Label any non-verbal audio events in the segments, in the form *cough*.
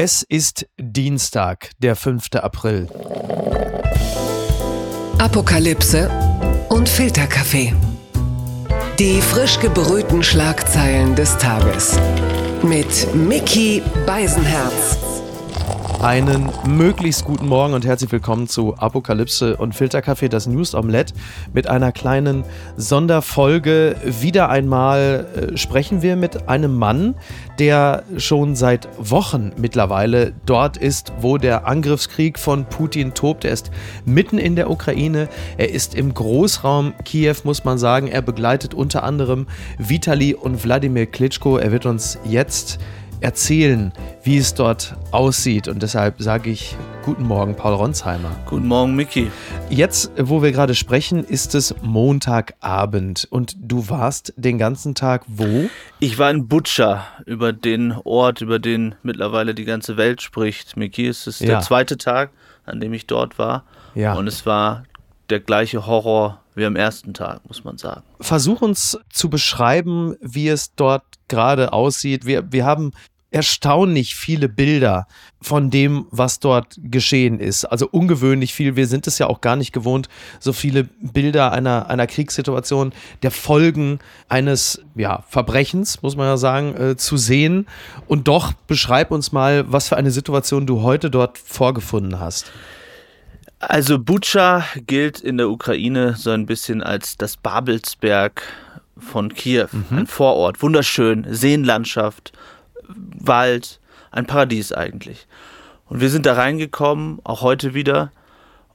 Es ist Dienstag, der 5. April. Apokalypse und Filterkaffee. Die frisch gebrühten Schlagzeilen des Tages. Mit Mickey Beisenherz. Einen möglichst guten Morgen und herzlich willkommen zu Apokalypse und Filterkaffee, das News Omelette mit einer kleinen Sonderfolge. Wieder einmal äh, sprechen wir mit einem Mann, der schon seit Wochen mittlerweile dort ist, wo der Angriffskrieg von Putin tobt. Er ist mitten in der Ukraine, er ist im Großraum Kiew, muss man sagen. Er begleitet unter anderem Vitali und Wladimir Klitschko. Er wird uns jetzt erzählen, wie es dort aussieht. Und deshalb sage ich Guten Morgen, Paul Ronsheimer. Guten Morgen, Micky. Jetzt, wo wir gerade sprechen, ist es Montagabend und du warst den ganzen Tag wo? Ich war in Butcher, über den Ort, über den mittlerweile die ganze Welt spricht. Micky, es ist ja. der zweite Tag, an dem ich dort war. Ja. Und es war der gleiche Horror wie am ersten Tag, muss man sagen. Versuch uns zu beschreiben, wie es dort gerade aussieht. Wir, wir haben erstaunlich viele Bilder von dem, was dort geschehen ist. Also ungewöhnlich viel. Wir sind es ja auch gar nicht gewohnt, so viele Bilder einer, einer Kriegssituation, der Folgen eines ja, Verbrechens, muss man ja sagen, äh, zu sehen. Und doch beschreib uns mal, was für eine Situation du heute dort vorgefunden hast. Also Bucha gilt in der Ukraine so ein bisschen als das Babelsberg von Kiew, mhm. ein Vorort, wunderschön, Seenlandschaft, Wald, ein Paradies eigentlich. Und wir sind da reingekommen, auch heute wieder,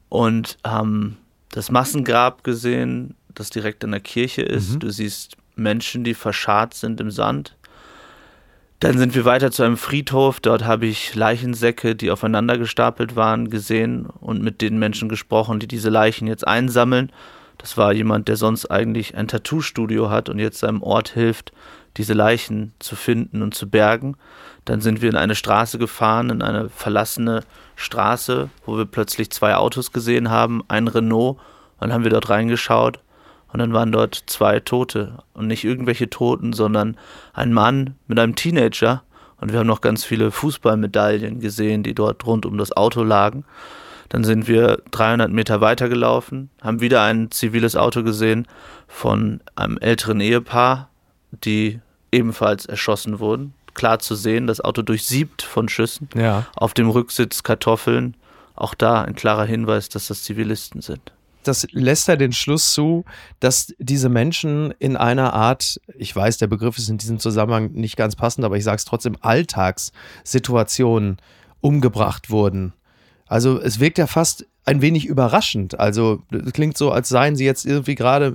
und haben das Massengrab gesehen, das direkt an der Kirche ist. Mhm. Du siehst Menschen, die verscharrt sind im Sand. Dann sind wir weiter zu einem Friedhof. Dort habe ich Leichensäcke, die aufeinander gestapelt waren, gesehen und mit den Menschen gesprochen, die diese Leichen jetzt einsammeln. Das war jemand, der sonst eigentlich ein Tattoo-Studio hat und jetzt seinem Ort hilft, diese Leichen zu finden und zu bergen. Dann sind wir in eine Straße gefahren, in eine verlassene Straße, wo wir plötzlich zwei Autos gesehen haben, ein Renault. Dann haben wir dort reingeschaut und dann waren dort zwei Tote. Und nicht irgendwelche Toten, sondern ein Mann mit einem Teenager. Und wir haben noch ganz viele Fußballmedaillen gesehen, die dort rund um das Auto lagen. Dann sind wir 300 Meter weitergelaufen, haben wieder ein ziviles Auto gesehen von einem älteren Ehepaar, die ebenfalls erschossen wurden. Klar zu sehen, das Auto durchsiebt von Schüssen. Ja. Auf dem Rücksitz Kartoffeln. Auch da ein klarer Hinweis, dass das Zivilisten sind das lässt ja den Schluss zu, dass diese Menschen in einer Art, ich weiß, der Begriff ist in diesem Zusammenhang nicht ganz passend, aber ich sage es trotzdem, Alltagssituationen umgebracht wurden. Also es wirkt ja fast ein wenig überraschend. Also klingt so, als seien sie jetzt irgendwie gerade,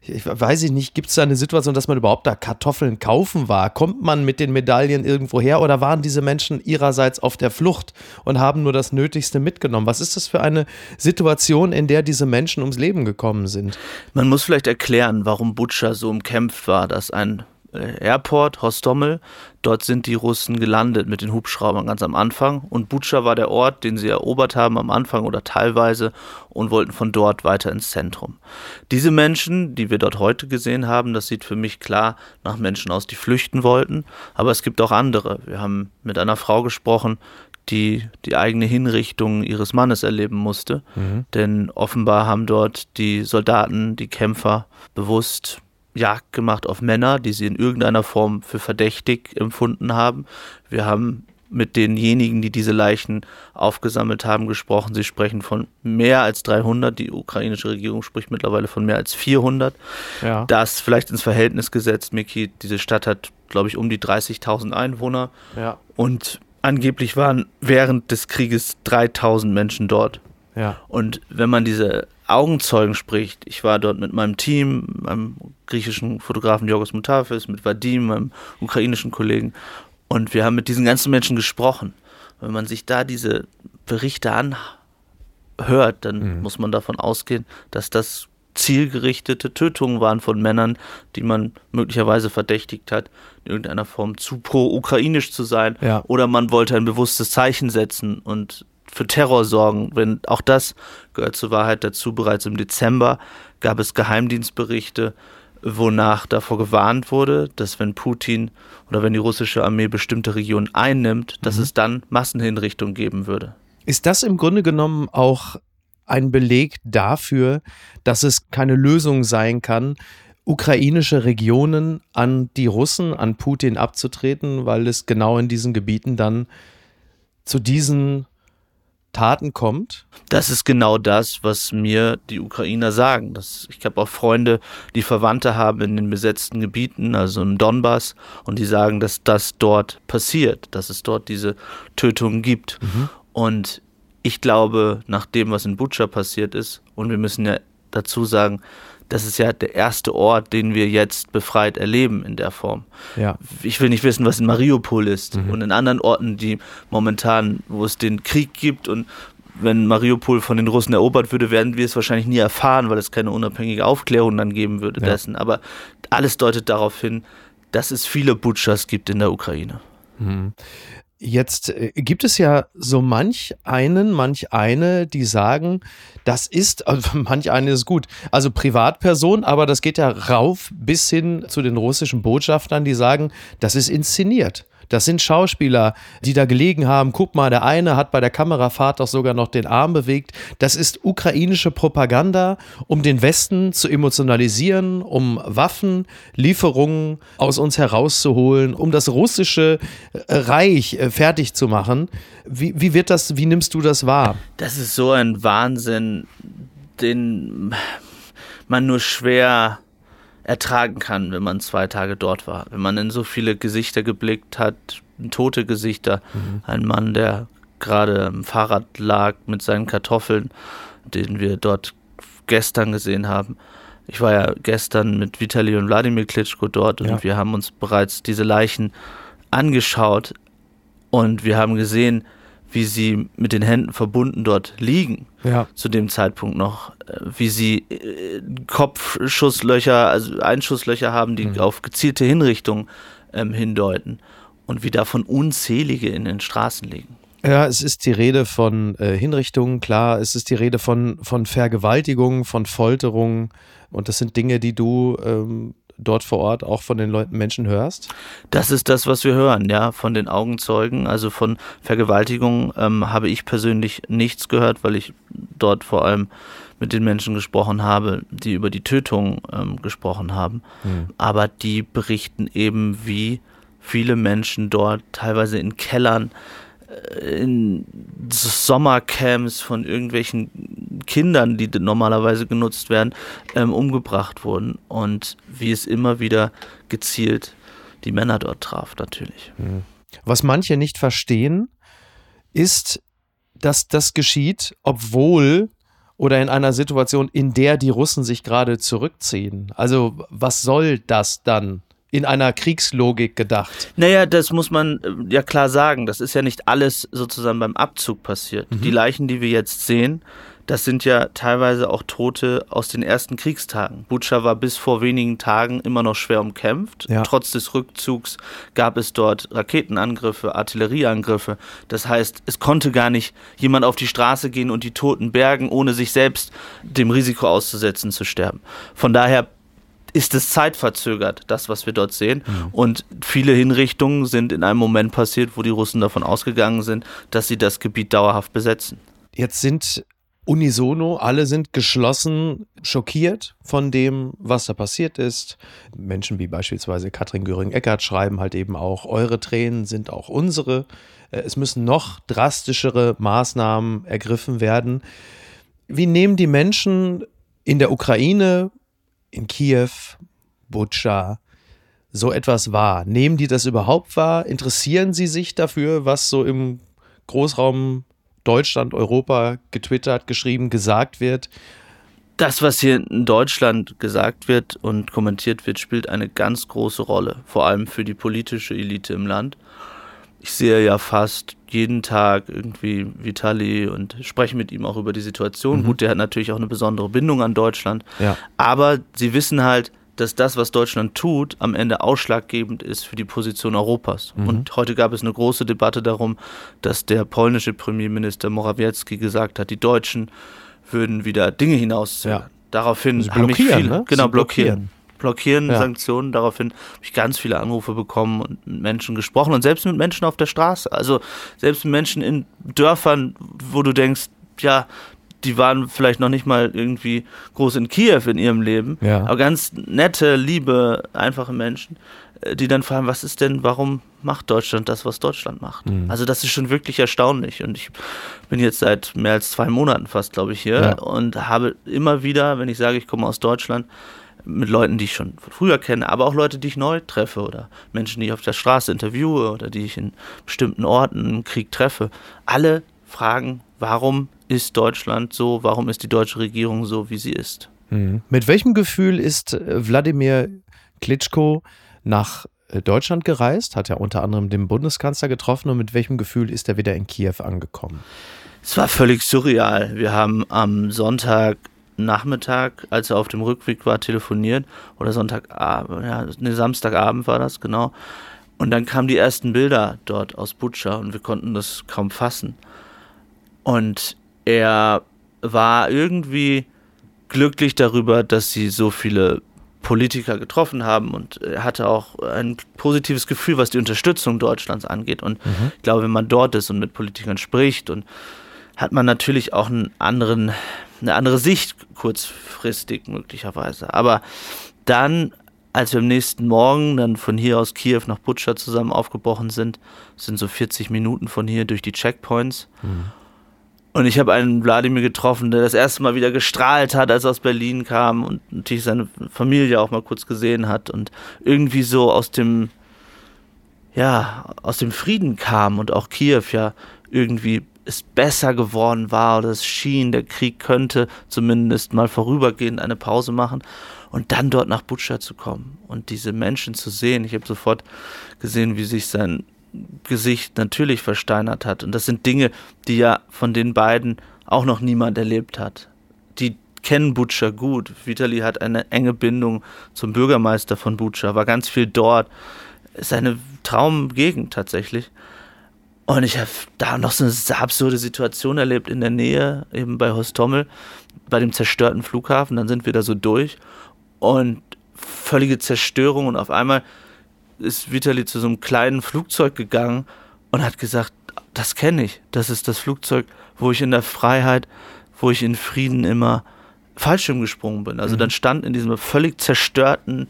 ich weiß ich nicht, gibt es da eine Situation, dass man überhaupt da Kartoffeln kaufen war? Kommt man mit den Medaillen irgendwo her oder waren diese Menschen ihrerseits auf der Flucht und haben nur das Nötigste mitgenommen? Was ist das für eine Situation, in der diese Menschen ums Leben gekommen sind? Man muss vielleicht erklären, warum Butcher so umkämpft war, dass ein Airport, Hostomel. Dort sind die Russen gelandet mit den Hubschraubern ganz am Anfang. Und Butscha war der Ort, den sie erobert haben am Anfang oder teilweise und wollten von dort weiter ins Zentrum. Diese Menschen, die wir dort heute gesehen haben, das sieht für mich klar nach Menschen aus, die flüchten wollten. Aber es gibt auch andere. Wir haben mit einer Frau gesprochen, die die eigene Hinrichtung ihres Mannes erleben musste. Mhm. Denn offenbar haben dort die Soldaten, die Kämpfer bewusst Jagd gemacht auf Männer, die sie in irgendeiner Form für verdächtig empfunden haben. Wir haben mit denjenigen, die diese Leichen aufgesammelt haben, gesprochen. Sie sprechen von mehr als 300. Die ukrainische Regierung spricht mittlerweile von mehr als 400. Ja. Das vielleicht ins Verhältnis gesetzt, Miki. Diese Stadt hat, glaube ich, um die 30.000 Einwohner. Ja. Und angeblich waren während des Krieges 3.000 Menschen dort. Ja. Und wenn man diese Augenzeugen spricht, ich war dort mit meinem Team, meinem griechischen Fotografen Yorgos Moutafis, mit Vadim, meinem ukrainischen Kollegen, und wir haben mit diesen ganzen Menschen gesprochen. Wenn man sich da diese Berichte anhört, dann mhm. muss man davon ausgehen, dass das zielgerichtete Tötungen waren von Männern, die man möglicherweise verdächtigt hat, in irgendeiner Form zu pro-ukrainisch zu sein. Ja. Oder man wollte ein bewusstes Zeichen setzen und für Terror sorgen. Wenn auch das gehört zur Wahrheit dazu. Bereits im Dezember gab es Geheimdienstberichte wonach davor gewarnt wurde, dass wenn Putin oder wenn die russische Armee bestimmte Regionen einnimmt, dass mhm. es dann Massenhinrichtungen geben würde. Ist das im Grunde genommen auch ein Beleg dafür, dass es keine Lösung sein kann, ukrainische Regionen an die Russen, an Putin abzutreten, weil es genau in diesen Gebieten dann zu diesen Taten kommt? Das ist genau das, was mir die Ukrainer sagen. Das, ich habe auch Freunde, die Verwandte haben in den besetzten Gebieten, also im Donbass, und die sagen, dass das dort passiert, dass es dort diese Tötungen gibt. Mhm. Und ich glaube, nach dem, was in Butscha passiert ist, und wir müssen ja dazu sagen, das ist ja der erste Ort, den wir jetzt befreit erleben in der Form. Ja. Ich will nicht wissen, was in Mariupol ist mhm. und in anderen Orten, die momentan, wo es den Krieg gibt und wenn Mariupol von den Russen erobert würde, werden wir es wahrscheinlich nie erfahren, weil es keine unabhängige Aufklärung dann geben würde ja. dessen. Aber alles deutet darauf hin, dass es viele Butchers gibt in der Ukraine. Mhm. Jetzt äh, gibt es ja so manch einen, manch eine, die sagen, das ist, *laughs* also manch eine ist gut, also Privatperson, aber das geht ja rauf bis hin zu den russischen Botschaftern, die sagen, das ist inszeniert. Das sind Schauspieler, die da gelegen haben. Guck mal, der eine hat bei der Kamerafahrt doch sogar noch den Arm bewegt. Das ist ukrainische Propaganda, um den Westen zu emotionalisieren, um Waffenlieferungen aus uns herauszuholen, um das russische äh, Reich äh, fertig zu machen. Wie, wie wird das, wie nimmst du das wahr? Das ist so ein Wahnsinn, den man nur schwer ertragen kann, wenn man zwei Tage dort war. Wenn man in so viele Gesichter geblickt hat, tote Gesichter, mhm. ein Mann, der gerade am Fahrrad lag mit seinen Kartoffeln, den wir dort gestern gesehen haben. Ich war ja gestern mit Vitali und Wladimir Klitschko dort und ja. wir haben uns bereits diese Leichen angeschaut und wir haben gesehen, wie sie mit den Händen verbunden dort liegen, ja. zu dem Zeitpunkt noch, äh, wie sie äh, Kopfschusslöcher, also Einschusslöcher haben, die mhm. auf gezielte Hinrichtungen ähm, hindeuten und wie davon unzählige in den Straßen liegen. Ja, es ist die Rede von äh, Hinrichtungen, klar, es ist die Rede von, von Vergewaltigungen, von Folterungen und das sind Dinge, die du ähm, dort vor Ort auch von den Leuten Menschen hörst? Das ist das, was wir hören, ja, von den Augenzeugen. Also von Vergewaltigung ähm, habe ich persönlich nichts gehört, weil ich dort vor allem mit den Menschen gesprochen habe, die über die Tötung ähm, gesprochen haben. Hm. Aber die berichten eben, wie viele Menschen dort teilweise in Kellern in Sommercamps von irgendwelchen Kindern, die normalerweise genutzt werden, ähm, umgebracht wurden und wie es immer wieder gezielt die Männer dort traf, natürlich. Mhm. Was manche nicht verstehen, ist, dass das geschieht, obwohl oder in einer Situation, in der die Russen sich gerade zurückziehen. Also was soll das dann? in einer Kriegslogik gedacht. Naja, das muss man äh, ja klar sagen. Das ist ja nicht alles sozusagen beim Abzug passiert. Mhm. Die Leichen, die wir jetzt sehen, das sind ja teilweise auch Tote aus den ersten Kriegstagen. Butscha war bis vor wenigen Tagen immer noch schwer umkämpft. Ja. Trotz des Rückzugs gab es dort Raketenangriffe, Artillerieangriffe. Das heißt, es konnte gar nicht jemand auf die Straße gehen und die Toten bergen, ohne sich selbst dem Risiko auszusetzen zu sterben. Von daher ist es zeitverzögert, das, was wir dort sehen. Mhm. Und viele Hinrichtungen sind in einem Moment passiert, wo die Russen davon ausgegangen sind, dass sie das Gebiet dauerhaft besetzen. Jetzt sind unisono, alle sind geschlossen schockiert von dem, was da passiert ist. Menschen wie beispielsweise Katrin Göring-Eckardt schreiben halt eben auch, eure Tränen sind auch unsere. Äh, es müssen noch drastischere Maßnahmen ergriffen werden. Wie nehmen die Menschen in der Ukraine in Kiew, Butscha, so etwas wahr? Nehmen die das überhaupt wahr? Interessieren sie sich dafür, was so im Großraum Deutschland, Europa getwittert, geschrieben, gesagt wird? Das, was hier in Deutschland gesagt wird und kommentiert wird, spielt eine ganz große Rolle, vor allem für die politische Elite im Land ich sehe ja fast jeden Tag irgendwie Vitali und spreche mit ihm auch über die Situation. Mhm. Gut, der hat natürlich auch eine besondere Bindung an Deutschland. Ja. Aber sie wissen halt, dass das, was Deutschland tut, am Ende ausschlaggebend ist für die Position Europas. Mhm. Und heute gab es eine große Debatte darum, dass der polnische Premierminister Morawiecki gesagt hat, die Deutschen würden wieder Dinge hinauszögern. Ja. Daraufhin haben mich viele, ne? genau blockieren. blockieren blockieren ja. Sanktionen. Daraufhin habe ich ganz viele Anrufe bekommen und mit Menschen gesprochen und selbst mit Menschen auf der Straße. Also selbst mit Menschen in Dörfern, wo du denkst, ja, die waren vielleicht noch nicht mal irgendwie groß in Kiew in ihrem Leben, ja. aber ganz nette, liebe, einfache Menschen, äh, die dann fragen, was ist denn, warum macht Deutschland das, was Deutschland macht? Mhm. Also das ist schon wirklich erstaunlich und ich bin jetzt seit mehr als zwei Monaten fast, glaube ich, hier ja. und habe immer wieder, wenn ich sage, ich komme aus Deutschland, mit Leuten, die ich schon früher kenne, aber auch Leute, die ich neu treffe oder Menschen, die ich auf der Straße interviewe oder die ich in bestimmten Orten im Krieg treffe. Alle fragen, warum ist Deutschland so, warum ist die deutsche Regierung so, wie sie ist. Mhm. Mit welchem Gefühl ist äh, Wladimir Klitschko nach äh, Deutschland gereist, hat ja unter anderem den Bundeskanzler getroffen und mit welchem Gefühl ist er wieder in Kiew angekommen? Es war völlig surreal. Wir haben am Sonntagnachmittag, als er auf dem Rückweg war, telefoniert oder Sonntagabend, ja, ne, Samstagabend war das, genau. Und dann kamen die ersten Bilder dort aus Butscha und wir konnten das kaum fassen. Und er war irgendwie glücklich darüber, dass sie so viele Politiker getroffen haben und er hatte auch ein positives Gefühl, was die Unterstützung Deutschlands angeht. Und mhm. ich glaube, wenn man dort ist und mit Politikern spricht, und hat man natürlich auch einen anderen, eine andere Sicht kurzfristig möglicherweise. Aber dann, als wir am nächsten Morgen dann von hier aus Kiew nach Butscha zusammen aufgebrochen sind, sind so 40 Minuten von hier durch die Checkpoints. Mhm. Und ich habe einen Wladimir getroffen, der das erste Mal wieder gestrahlt hat, als er aus Berlin kam und natürlich seine Familie auch mal kurz gesehen hat und irgendwie so aus dem, ja, aus dem Frieden kam und auch Kiew ja irgendwie es besser geworden war oder es schien, der Krieg könnte zumindest mal vorübergehend eine Pause machen und dann dort nach Butscha zu kommen und diese Menschen zu sehen. Ich habe sofort gesehen, wie sich sein Gesicht natürlich versteinert hat. Und das sind Dinge, die ja von den beiden auch noch niemand erlebt hat. Die kennen Butscha gut. Vitali hat eine enge Bindung zum Bürgermeister von Butscha, war ganz viel dort. Ist eine Traumgegend tatsächlich. Und ich habe da noch so eine absurde Situation erlebt in der Nähe, eben bei Hostommel, bei dem zerstörten Flughafen. Dann sind wir da so durch und völlige Zerstörung und auf einmal ist Vitali zu so einem kleinen Flugzeug gegangen und hat gesagt, das kenne ich. Das ist das Flugzeug, wo ich in der Freiheit, wo ich in Frieden immer Fallschirm gesprungen bin. Also mhm. dann stand in diesem völlig zerstörten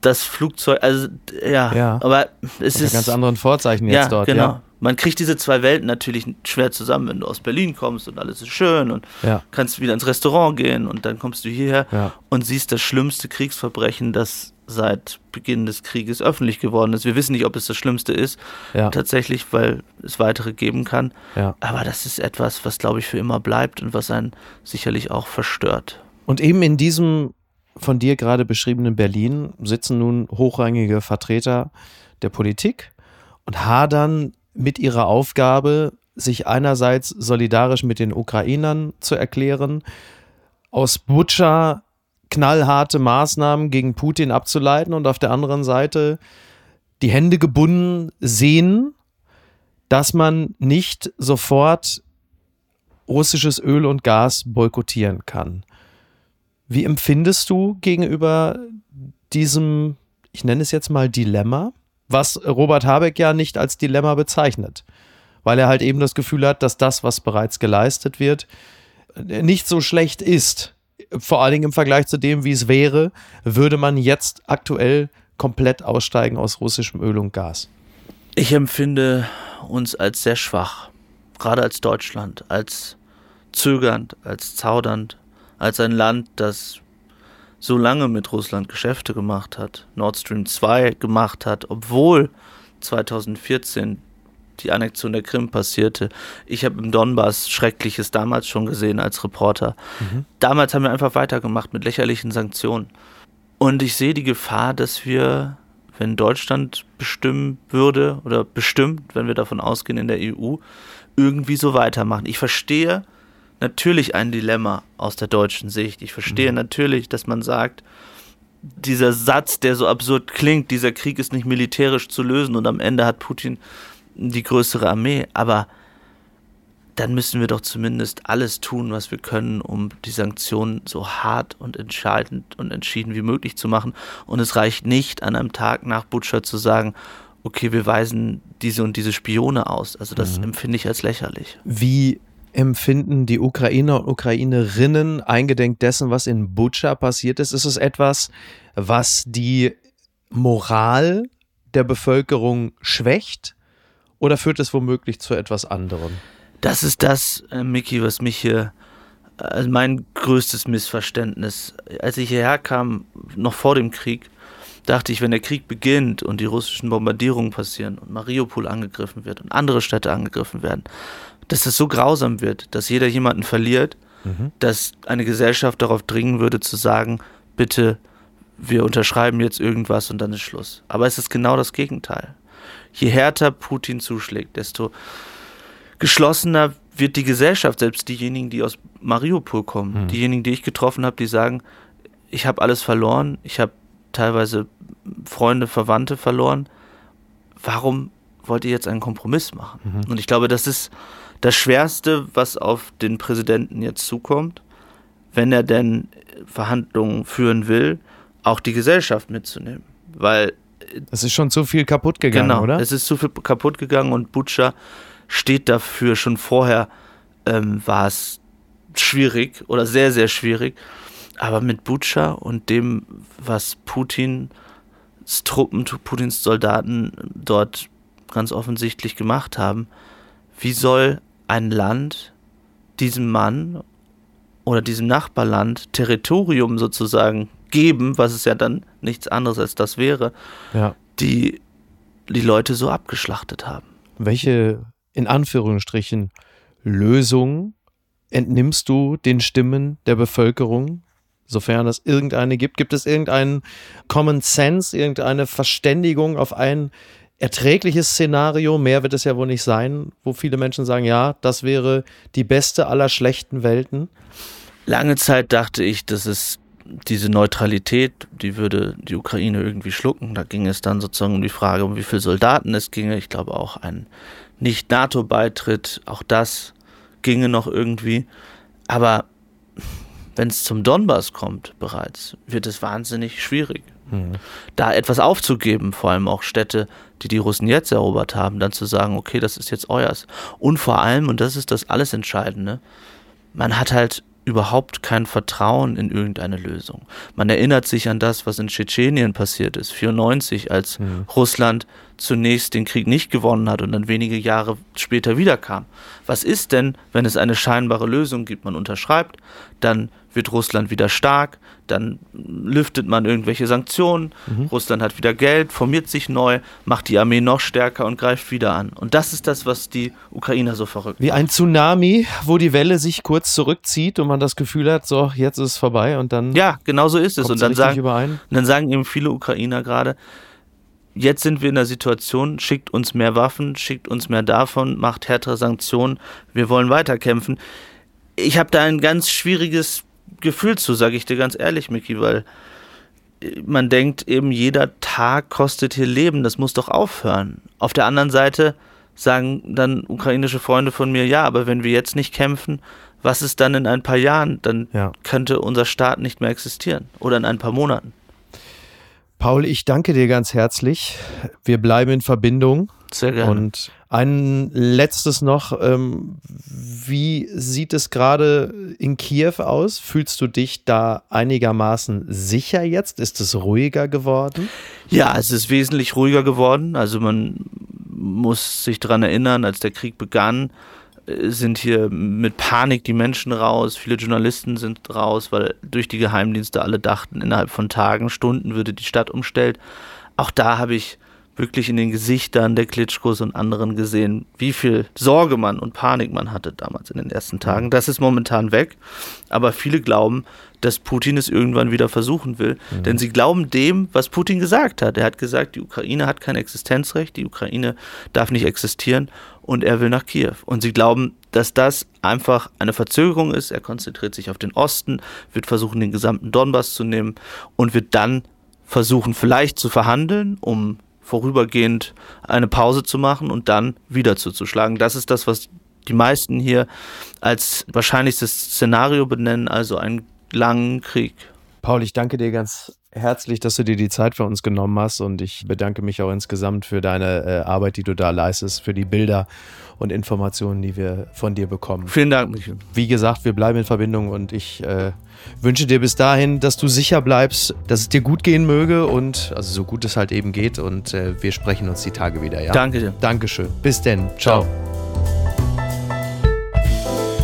das Flugzeug, also ja, ja. aber es ist ganz anderen Vorzeichen jetzt ja, dort. Genau. Ja, man kriegt diese zwei Welten natürlich schwer zusammen, wenn du aus Berlin kommst und alles ist schön und ja. kannst wieder ins Restaurant gehen und dann kommst du hierher und siehst das schlimmste Kriegsverbrechen, das seit Beginn des Krieges öffentlich geworden ist. Wir wissen nicht, ob es das Schlimmste ist, ja. tatsächlich, weil es weitere geben kann. Ja. Aber das ist etwas, was, glaube ich, für immer bleibt und was einen sicherlich auch verstört. Und eben in diesem von dir gerade beschriebenen Berlin sitzen nun hochrangige Vertreter der Politik und hadern mit ihrer Aufgabe, sich einerseits solidarisch mit den Ukrainern zu erklären, aus Butscha knallharte Maßnahmen gegen Putin abzuleiten und auf der anderen Seite die Hände gebunden sehen, dass man nicht sofort russisches Öl und Gas boykottieren kann. Wie empfindest du gegenüber diesem, ich nenne es jetzt mal Dilemma, was Robert Habeck ja nicht als Dilemma bezeichnet, weil er halt eben das Gefühl hat, dass das, was bereits geleistet wird, nicht so schlecht ist vor allen Dingen im Vergleich zu dem, wie es wäre, würde man jetzt aktuell komplett aussteigen aus russischem Öl und Gas? Ich empfinde uns als sehr schwach, gerade als Deutschland, als zögernd, als zaudernd, als ein Land, das so lange mit Russland Geschäfte gemacht hat, Nord Stream 2 gemacht hat, obwohl 2014 die Annexion der Krim passierte. Ich habe im Donbass Schreckliches damals schon gesehen als Reporter. Mhm. Damals haben wir einfach weitergemacht mit lächerlichen Sanktionen. Und ich sehe die Gefahr, dass wir, wenn Deutschland bestimmen würde oder bestimmt, wenn wir davon ausgehen in der EU, irgendwie so weitermachen. Ich verstehe natürlich ein Dilemma aus der deutschen Sicht. Ich verstehe mhm. natürlich, dass man sagt, dieser Satz, der so absurd klingt, dieser Krieg ist nicht militärisch zu lösen und am Ende hat Putin die größere Armee, aber dann müssen wir doch zumindest alles tun, was wir können, um die Sanktionen so hart und entscheidend und entschieden wie möglich zu machen. Und es reicht nicht, an einem Tag nach Butcher zu sagen, okay, wir weisen diese und diese Spione aus. Also das mhm. empfinde ich als lächerlich. Wie empfinden die Ukrainer und Ukrainerinnen eingedenk dessen, was in Butcher passiert ist? Ist es etwas, was die Moral der Bevölkerung schwächt oder führt es womöglich zu etwas anderem? Das ist das, äh, Mickey, was mich hier, also mein größtes Missverständnis. Als ich hierher kam, noch vor dem Krieg, dachte ich, wenn der Krieg beginnt und die russischen Bombardierungen passieren und Mariupol angegriffen wird und andere Städte angegriffen werden, dass es so grausam wird, dass jeder jemanden verliert, mhm. dass eine Gesellschaft darauf dringen würde zu sagen, bitte, wir unterschreiben jetzt irgendwas und dann ist Schluss. Aber es ist genau das Gegenteil. Je härter Putin zuschlägt, desto geschlossener wird die Gesellschaft, selbst diejenigen, die aus Mariupol kommen, mhm. diejenigen, die ich getroffen habe, die sagen, ich habe alles verloren, ich habe teilweise Freunde, Verwandte verloren. Warum wollt ihr jetzt einen Kompromiss machen? Mhm. Und ich glaube, das ist das Schwerste, was auf den Präsidenten jetzt zukommt, wenn er denn Verhandlungen führen will, auch die Gesellschaft mitzunehmen. Weil. Es ist schon zu viel kaputt gegangen, genau, oder? Es ist zu viel kaputt gegangen und Butcher steht dafür. Schon vorher ähm, war es schwierig oder sehr, sehr schwierig. Aber mit Butcher und dem, was Putins Truppen, Putins Soldaten dort ganz offensichtlich gemacht haben, wie soll ein Land diesem Mann oder diesem Nachbarland Territorium sozusagen geben, was es ja dann nichts anderes als das wäre, ja. die die Leute so abgeschlachtet haben. Welche in Anführungsstrichen Lösung entnimmst du den Stimmen der Bevölkerung, sofern es irgendeine gibt? Gibt es irgendeinen Common Sense, irgendeine Verständigung auf ein erträgliches Szenario? Mehr wird es ja wohl nicht sein, wo viele Menschen sagen, ja, das wäre die beste aller schlechten Welten. Lange Zeit dachte ich, dass es diese Neutralität, die würde die Ukraine irgendwie schlucken. Da ging es dann sozusagen um die Frage, um wie viele Soldaten es ginge. Ich glaube auch ein Nicht-NATO-Beitritt, auch das ginge noch irgendwie. Aber wenn es zum Donbass kommt bereits, wird es wahnsinnig schwierig. Mhm. Da etwas aufzugeben, vor allem auch Städte, die die Russen jetzt erobert haben, dann zu sagen, okay, das ist jetzt euers. Und vor allem, und das ist das alles Entscheidende, man hat halt überhaupt kein Vertrauen in irgendeine Lösung. Man erinnert sich an das, was in Tschetschenien passiert ist, 94, als mhm. Russland zunächst den Krieg nicht gewonnen hat und dann wenige Jahre später wiederkam. Was ist denn, wenn es eine scheinbare Lösung gibt? Man unterschreibt, dann wird Russland wieder stark, dann lüftet man irgendwelche Sanktionen, mhm. Russland hat wieder Geld, formiert sich neu, macht die Armee noch stärker und greift wieder an. Und das ist das, was die Ukrainer so verrückt Wie ein Tsunami, wo die Welle sich kurz zurückzieht und man das Gefühl hat, so, jetzt ist es vorbei und dann. Ja, genau so ist es. Und dann, sagen, und dann sagen eben viele Ukrainer gerade, jetzt sind wir in der Situation, schickt uns mehr Waffen, schickt uns mehr davon, macht härtere Sanktionen, wir wollen weiterkämpfen. Ich habe da ein ganz schwieriges Gefühl zu, sage ich dir ganz ehrlich, Micky, weil man denkt eben, jeder Tag kostet hier Leben, das muss doch aufhören. Auf der anderen Seite sagen dann ukrainische Freunde von mir, ja, aber wenn wir jetzt nicht kämpfen, was ist dann in ein paar Jahren? Dann ja. könnte unser Staat nicht mehr existieren oder in ein paar Monaten. Paul, ich danke dir ganz herzlich. Wir bleiben in Verbindung. Sehr gerne. Und ein letztes noch. Ähm, wie sieht es gerade in Kiew aus? Fühlst du dich da einigermaßen sicher jetzt? Ist es ruhiger geworden? Ja, es ist wesentlich ruhiger geworden. Also man muss sich daran erinnern, als der Krieg begann, sind hier mit Panik die Menschen raus, viele Journalisten sind raus, weil durch die Geheimdienste alle dachten, innerhalb von Tagen, Stunden würde die Stadt umstellt. Auch da habe ich wirklich in den Gesichtern der Klitschkos und anderen gesehen, wie viel Sorge man und Panik man hatte damals in den ersten Tagen. Das ist momentan weg, aber viele glauben, dass Putin es irgendwann wieder versuchen will, mhm. denn sie glauben dem, was Putin gesagt hat. Er hat gesagt, die Ukraine hat kein Existenzrecht, die Ukraine darf nicht existieren und er will nach Kiew. Und sie glauben, dass das einfach eine Verzögerung ist. Er konzentriert sich auf den Osten, wird versuchen, den gesamten Donbass zu nehmen und wird dann versuchen, vielleicht zu verhandeln, um vorübergehend eine Pause zu machen und dann wieder zuzuschlagen. Das ist das, was die meisten hier als wahrscheinlichstes Szenario benennen, also einen langen Krieg. Paul, ich danke dir ganz herzlich, dass du dir die Zeit für uns genommen hast und ich bedanke mich auch insgesamt für deine äh, Arbeit, die du da leistest, für die Bilder und Informationen, die wir von dir bekommen. Vielen Dank, Michael. Wie gesagt, wir bleiben in Verbindung und ich äh, wünsche dir bis dahin, dass du sicher bleibst, dass es dir gut gehen möge und also so gut es halt eben geht und äh, wir sprechen uns die Tage wieder. Ja? Danke. Dankeschön. Bis denn. Ciao. Ciao.